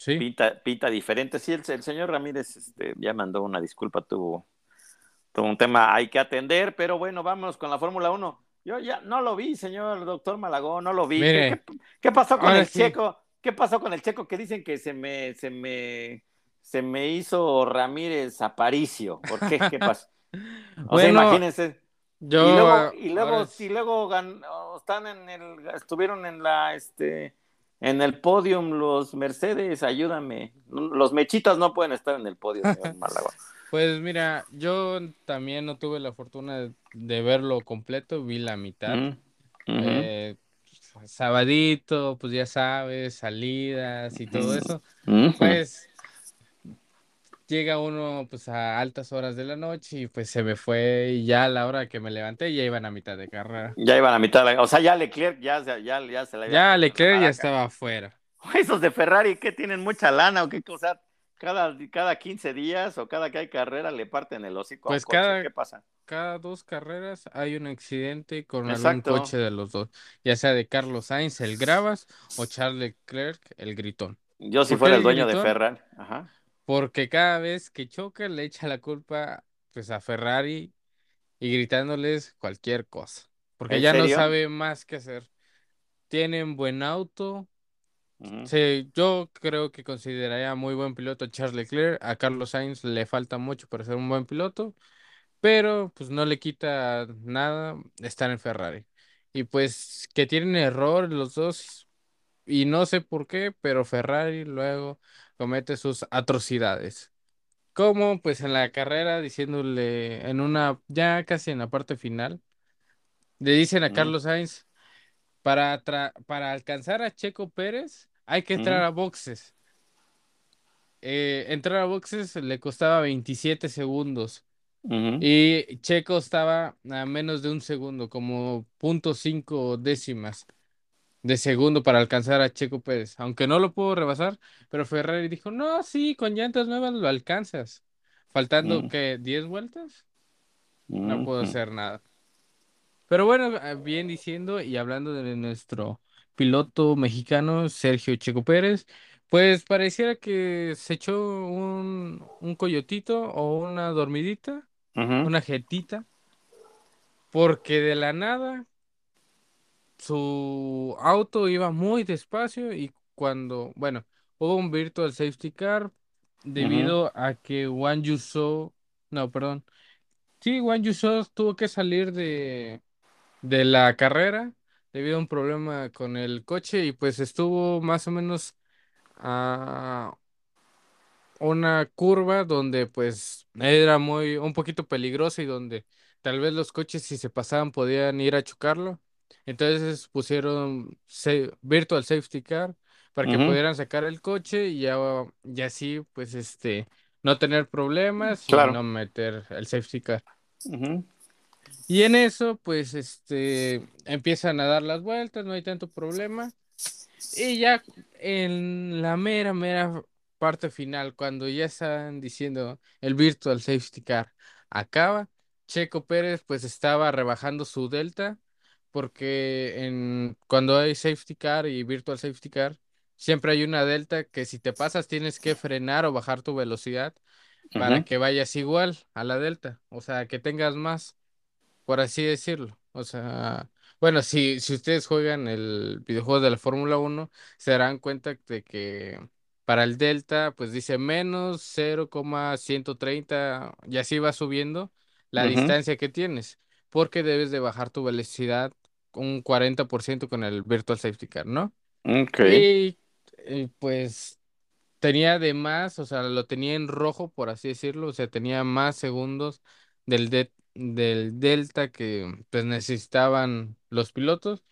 Sí. Pinta, pinta diferente. Sí, el, el señor Ramírez este, ya mandó una disculpa, tuvo, tuvo un tema hay que atender, pero bueno, vámonos con la Fórmula 1. Yo ya no lo vi, señor doctor Malagón, no lo vi. ¿Qué, pasó con el checo? ¿Qué pasó con el checo que dicen que se me, se me, se me hizo Ramírez Aparicio? ¿Por qué? ¿Qué pasó? O sea, imagínense. Yo, y luego, y luego, están en el, estuvieron en la, este, en el podium los Mercedes, ayúdame. Los mechitas no pueden estar en el podio, señor Malagón. Pues mira, yo también no tuve la fortuna de, verlo completo, vi la mitad. Eh, sabadito, pues ya sabes, salidas y todo eso. Pues llega uno pues a altas horas de la noche y pues se me fue y ya a la hora que me levanté ya iban a mitad de carrera. Ya iban a mitad, de, o sea, ya Leclerc ya, ya, ya se la Ya Leclerc ya estaba afuera. Esos de Ferrari que tienen mucha lana o qué cosa cada, cada 15 días o cada que hay carrera le parten el hocico pues cada, ¿Qué pasa? Cada dos carreras hay un accidente con algún coche de los dos, ya sea de Carlos Sainz, el Gravas, o Charles Leclerc, el Gritón. Yo si fuera el dueño de Ferrari. Ajá. Porque cada vez que choca le echa la culpa pues a Ferrari y gritándoles cualquier cosa. Porque ya no sabe más qué hacer. Tienen buen auto, Sí, yo creo que consideraría muy buen piloto a Charles Leclerc. A Carlos Sainz le falta mucho para ser un buen piloto, pero pues no le quita nada estar en Ferrari. Y pues que tienen error los dos, y no sé por qué, pero Ferrari luego comete sus atrocidades. Como pues en la carrera, diciéndole en una, ya casi en la parte final, le dicen a Carlos Sainz, para, para alcanzar a Checo Pérez, hay que entrar a boxes. Eh, entrar a boxes le costaba 27 segundos. Y Checo estaba a menos de un segundo, como .5 décimas de segundo para alcanzar a Checo Pérez. Aunque no lo pudo rebasar, pero Ferrari dijo, no, sí, con llantas nuevas lo alcanzas. Faltando que 10 vueltas, no puedo hacer nada. Pero bueno, ah, bien diciendo y hablando de nuestro piloto mexicano Sergio Checo Pérez, pues pareciera que se echó un, un coyotito o una dormidita, una jetita, porque de la nada su auto iba muy despacio y cuando, bueno, hubo un virtual safety car debido a que Juan Yuso, no, perdón, sí, Juan Yuso tuvo que salir de, de la carrera debido a un problema con el coche y pues estuvo más o menos a una curva donde pues era muy un poquito peligrosa y donde tal vez los coches si se pasaban podían ir a chocarlo. Entonces pusieron virtual safety car para que pudieran sacar el coche y ya y así pues este no tener problemas y no meter el safety car. Y en eso, pues, este, empiezan a dar las vueltas, no hay tanto problema. Y ya en la mera, mera parte final, cuando ya están diciendo el Virtual Safety Car acaba, Checo Pérez pues estaba rebajando su delta, porque en, cuando hay Safety Car y Virtual Safety Car, siempre hay una delta que si te pasas tienes que frenar o bajar tu velocidad para que vayas igual a la delta, o sea, que tengas más por así decirlo. O sea, bueno, si, si ustedes juegan el videojuego de la Fórmula 1, se darán cuenta de que para el Delta, pues dice menos 0,130 y así va subiendo la distancia que tienes, porque debes de bajar tu velocidad un 40% con el Virtual Safety Car, ¿no? Ok. Y, y, pues tenía de más, o sea, lo tenía en rojo, por así decirlo, o sea, tenía más segundos del, de, del Delta que pues necesitaban los pilotos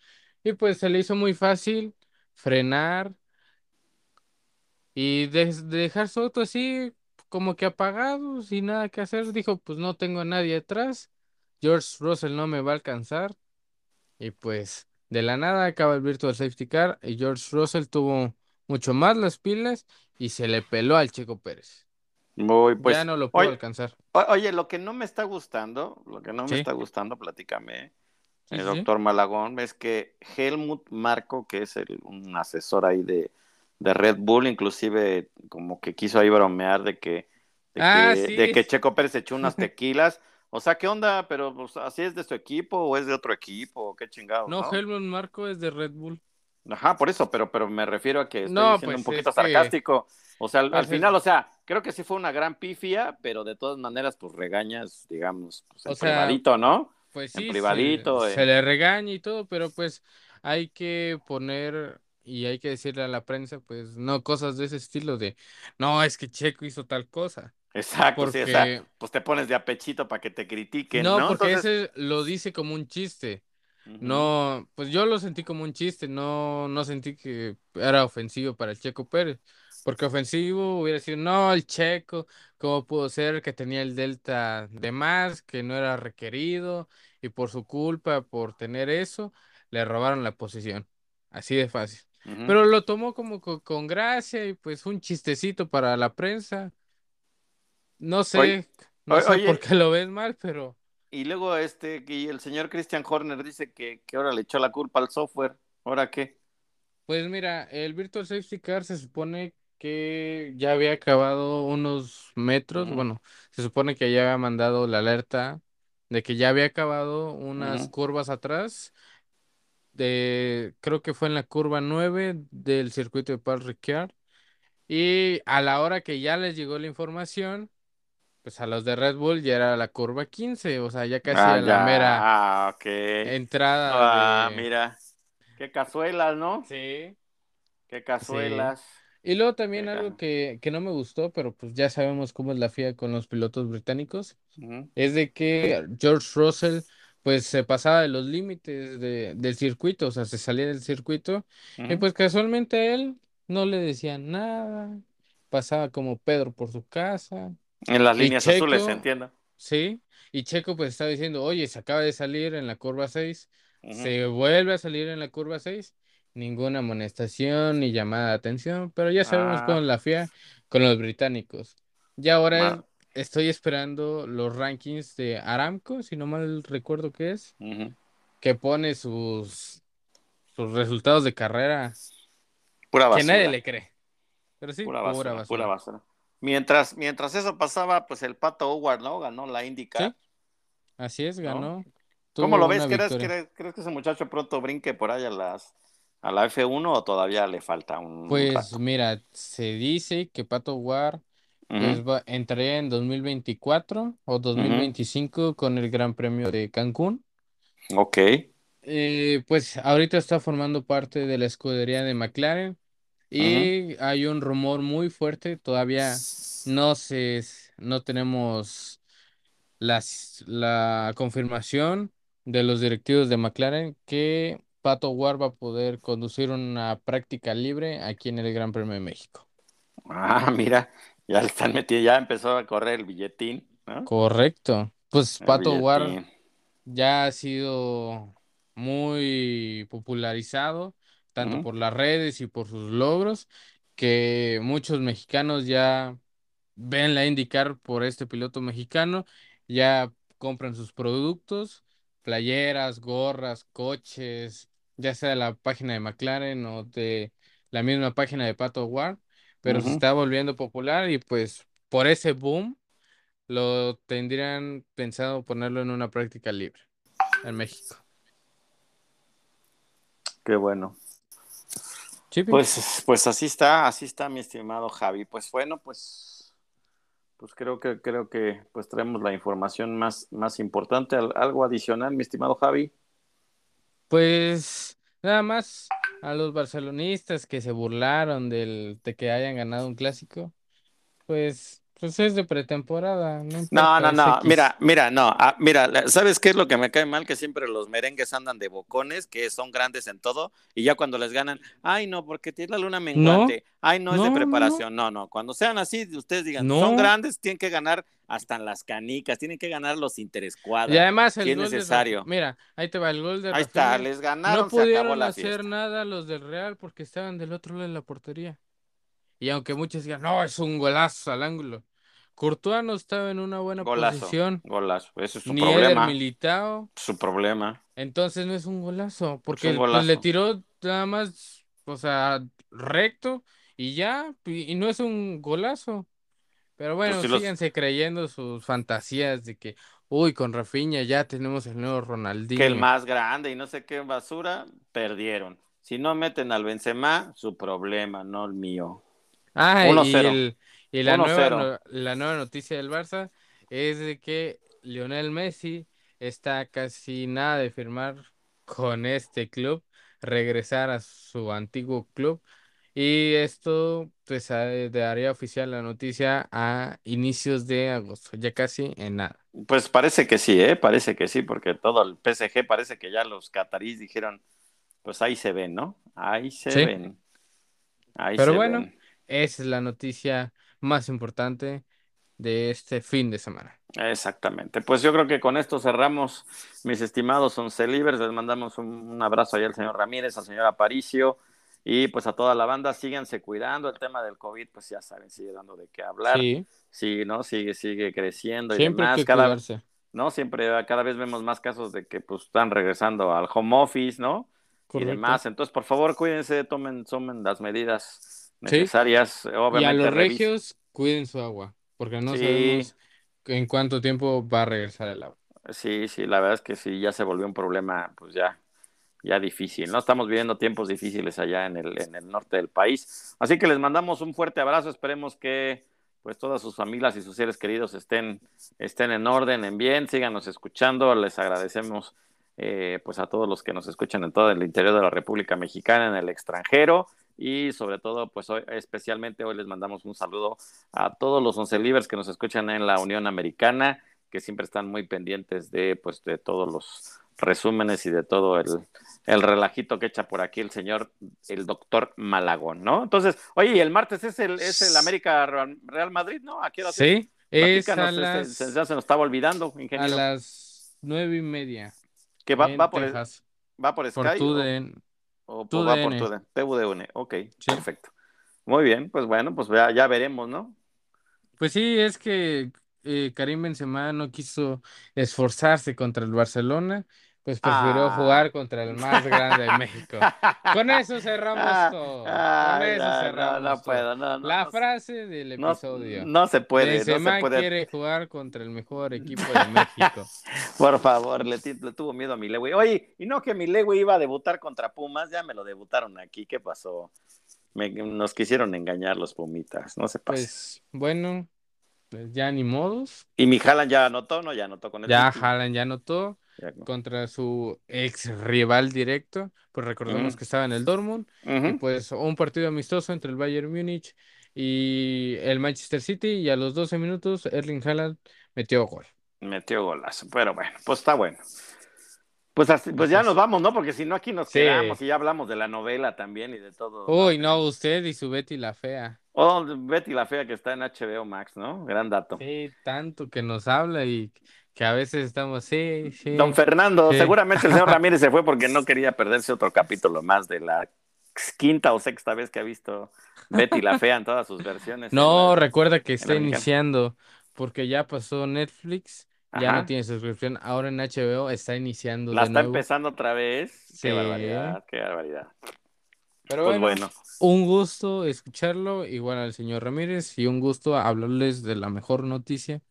y pues se le hizo muy fácil frenar y de, dejar su auto así como que apagado sin nada que hacer dijo pues no tengo a nadie atrás George Russell no me va a alcanzar y pues de la nada acaba el virtual safety car y George Russell tuvo mucho más las pilas y se le peló al Checo Pérez pues, ya no lo puedo alcanzar. Oye, lo que no me está gustando, lo que no me está gustando, platícame, el doctor Malagón, es que Helmut Marco, que es un asesor ahí de, Red Bull, inclusive como que quiso ahí bromear de que, de, ah, que, de que Checo Pérez echó unas tequilas. O sea, ¿qué onda? Pero pues, así es de su equipo o es de otro equipo, qué chingado. No, Helmut Marco es de Red Bull. Ajá, por eso, pero, pero me refiero a que estoy no, siendo un pues, poquito sarcástico. O sea, al, pues, final, o sea, creo que sí fue una gran pifia, pero de todas maneras, pues regañas, digamos, pues, en privadito, ¿no? Pues sí, privadito. Se, le regaña y todo, pero pues hay que poner y hay que decirle a la prensa, pues no cosas de ese estilo de, no, es que Checo hizo tal cosa. Exacto, porque... sí, o sea, pues te pones de apechito para que te critiquen. No, ¿no? porque ese lo dice como un chiste. No, pues yo lo sentí como un chiste, no, no sentí que era ofensivo para el Checo Pérez. Porque ofensivo hubiera sido, no, el checo, ¿cómo pudo ser que tenía el delta de más, que no era requerido, y por su culpa, por tener eso, le robaron la posición. Así de fácil. Pero lo tomó como con, gracia y pues un chistecito para la prensa. No sé, no sé por qué lo ves mal, pero... Y luego este, y el señor Christian Horner dice que, que ahora le echó la culpa al software. ¿Ahora qué? Pues mira, el Virtual Safety Car se supone que ya había acabado unos metros, bueno, se supone que ya había mandado la alerta de que ya había acabado unas curvas atrás, de, creo que fue en la curva 9 del circuito de Paul Ricard, y a la hora que ya les llegó la información, pues a los de Red Bull ya era la curva 15, o sea, ya casi ah, la mera ah, entrada. Ah, mira, qué cazuelas, ¿no? Sí. Qué cazuelas. Y luego también algo que, no me gustó, pero pues ya sabemos cómo es la FIA con los pilotos británicos, es de que George Russell pues se pasaba de los límites de, del circuito, o sea, se salía del circuito y pues casualmente a él no le decían nada, pasaba como Pedro por su casa. En las líneas azules, entiendo. Sí, y Checo pues estaba diciendo, oye, se acaba de salir en la curva 6, se vuelve a salir en la curva 6 ninguna amonestación ni llamada de atención, pero ya sabemos con ah. la FIA, con los británicos. Y ahora estoy esperando los rankings de Aramco, si no mal recuerdo que es, que pone sus, sus resultados de carrera. Pura basura. Que nadie le cree. Pero sí, pura basura. Pura basura. Mientras, mientras eso pasaba, pues el Pato Howard, ¿no? Ganó la IndyCar. Así es, ganó. ¿Cómo lo ves? ¿Crees, ¿Crees, que ese muchacho pronto brinque por ahí a las ¿A la F1 o todavía le falta un Pues mira, se dice que Pato War pues, entraría en 2024 o 2025 con el Gran Premio de Cancún. Ok. Eh, pues ahorita está formando parte de la escudería de McLaren y hay un rumor muy fuerte, todavía no se, no tenemos las, la confirmación de los directivos de McLaren que Pato War va a poder conducir una práctica libre aquí en el Gran Premio de México. Ah, mira, ya le están metiendo, ya empezó a correr el billetín, Correcto. Pues Pato War ya ha sido muy popularizado, tanto por las redes y por sus logros, que muchos mexicanos ya ven la indicar por este piloto mexicano, ya compran sus productos playeras, gorras, coches, ya sea de la página de McLaren o de la misma página de Pato Ward, pero se está volviendo popular y pues por ese boom lo tendrían pensado ponerlo en una práctica libre en México. Qué bueno. Pues, pues así está, así está mi estimado Javi. Pues bueno, pues pues creo que creo que pues traemos la información más, más importante. ¿Algo adicional, mi estimado Javi? Pues nada más a los barcelonistas que se burlaron del, de que hayan ganado un clásico, pues pues es de pretemporada, no No, no, no, mira, mira, no, ah, mira, ¿sabes qué es lo que me cae mal? Que siempre los merengues andan de bocones, que son grandes en todo, y ya cuando les ganan, ay, no, porque tiene la luna menguante, ay, no, es de preparación, no. no, cuando sean así, ustedes digan, son grandes, tienen que ganar hasta en las canicas, tienen que ganar los interescuadras. Y además el gol necesario. mira, ahí te va el gol de Ahí está, les ganaron, No pudieron hacer nada los del Real porque estaban del otro lado de la portería. Y aunque muchos digan, no, es un golazo al ángulo. Courtois no estaba en una buena posición. Golazo, eso es su ni problema. Militao. Su problema. Entonces no es un golazo, porque pues, le tiró nada más, o sea, recto y ya, y, no es un golazo. Pero bueno, pues síganse creyendo sus fantasías de que, uy, con Rafinha ya tenemos el nuevo Ronaldinho. Que el más grande y no sé qué basura, perdieron. Si no meten al Benzema, su problema, no el mío. Ah, y, el, y la, nueva, la nueva noticia del Barça es de que Lionel Messi está casi nada de firmar con este club, regresar a su antiguo club. Y esto pues daría oficial la noticia a inicios de agosto, ya casi en nada. Pues parece que sí, ¿eh? parece que sí, porque todo el PSG parece que ya los catarís dijeron, pues ahí se ven, ¿no? Ahí se ven. Ahí Pero bueno, esa es la noticia más importante de este fin de semana. Exactamente. Pues yo creo que con esto cerramos, mis estimados once libres. Les mandamos un, abrazo ahí al señor Ramírez, al señor Aparicio y pues a toda la banda. Síganse cuidando. El tema del COVID, pues ya saben, sigue dando de qué hablar. Sí. Sí, ¿no? Sigue, sigue creciendo y Siempre demás. cada, ¿no? Siempre, cada vez vemos más casos de que pues están regresando al home office, ¿no? Y demás. Entonces, por favor, cuídense, tomen, tomen las medidas necesarias. Obviamente, y a los regios, cuiden su agua porque no sabemos en cuánto tiempo va a regresar el agua. Sí, sí, la verdad es que sí, ya se volvió un problema, pues ya, ya difícil, ¿no? Estamos viviendo tiempos difíciles allá en el, en el norte del país. Así que les mandamos un fuerte abrazo, esperemos que pues todas sus familias y sus seres queridos estén, estén en orden, en bien, síganos escuchando, les agradecemos eh, pues a todos los que nos escuchan en todo el interior de la República Mexicana, en el extranjero, y sobre todo, pues hoy, especialmente hoy les mandamos un saludo a todos los once libres que nos escuchan en la Unión Americana, que siempre están muy pendientes de, pues, de todos los resúmenes y de todo el, el relajito que echa por aquí el señor, el doctor Malagón, ¿no? Entonces, oye, y el martes es el, es el América Real Madrid, ¿no? Aquí Sí, es a las... se, se, nos estaba olvidando, ingeniero. A las nueve y media. Que va, va por, va por Sky. O por, va por TUDN. Ok, perfecto. Muy bien, pues bueno, pues ya, ya veremos, ¿no? Pues sí, es que eh, Karim Benzema no quiso esforzarse contra el Barcelona pues prefirió ah. jugar contra el más grande de México. Con eso cerramos ah, todo. Con eso no, cerramos. No, puedo, no, La frase del episodio. No, se puede. Benzema se puede. quiere jugar contra el mejor equipo de México. Por favor, le, tuvo miedo a mi Lewy. Oye, y no que mi Lewy iba a debutar contra Pumas, ya me lo debutaron aquí. ¿Qué pasó? nos quisieron engañar los Pumitas, no se pasa. Pues bueno, pues ya ni modos. Y mi Jalan ya anotó, ¿no? Ya anotó con el. Ya Jalan ya anotó contra su ex rival directo, pues recordemos que estaba en el Dortmund, y pues un partido amistoso entre el Bayern Múnich y el Manchester City, y a los 12 minutos Erling Haaland metió gol. Metió golazo, pero bueno, pues está bueno. Pues, pues ya nos vamos, ¿no? Porque si no aquí nos quedamos y ya hablamos de la novela también y de todo. Uy, no, usted y su Betty la Fea. Oh, Betty la Fea que está en HBO Max, ¿no? Gran dato. Sí, tanto que nos habla y que a veces estamos, sí, sí. Don Fernando, seguramente el señor Ramírez se fue porque no quería perderse otro capítulo más de la quinta o sexta vez que ha visto Betty la Fea en todas sus versiones. No, recuerda que está iniciando, porque ya pasó Netflix, ya no tiene suscripción, ahora en HBO está iniciando. La está empezando otra vez. Qué barbaridad, qué barbaridad. Pero pues bueno, un gusto escucharlo, igual al señor Ramírez, y un gusto hablarles de la mejor noticia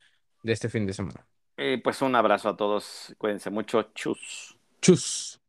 de este fin de semana. Eh, pues un abrazo a todos. Cuídense mucho. Chus. Chus.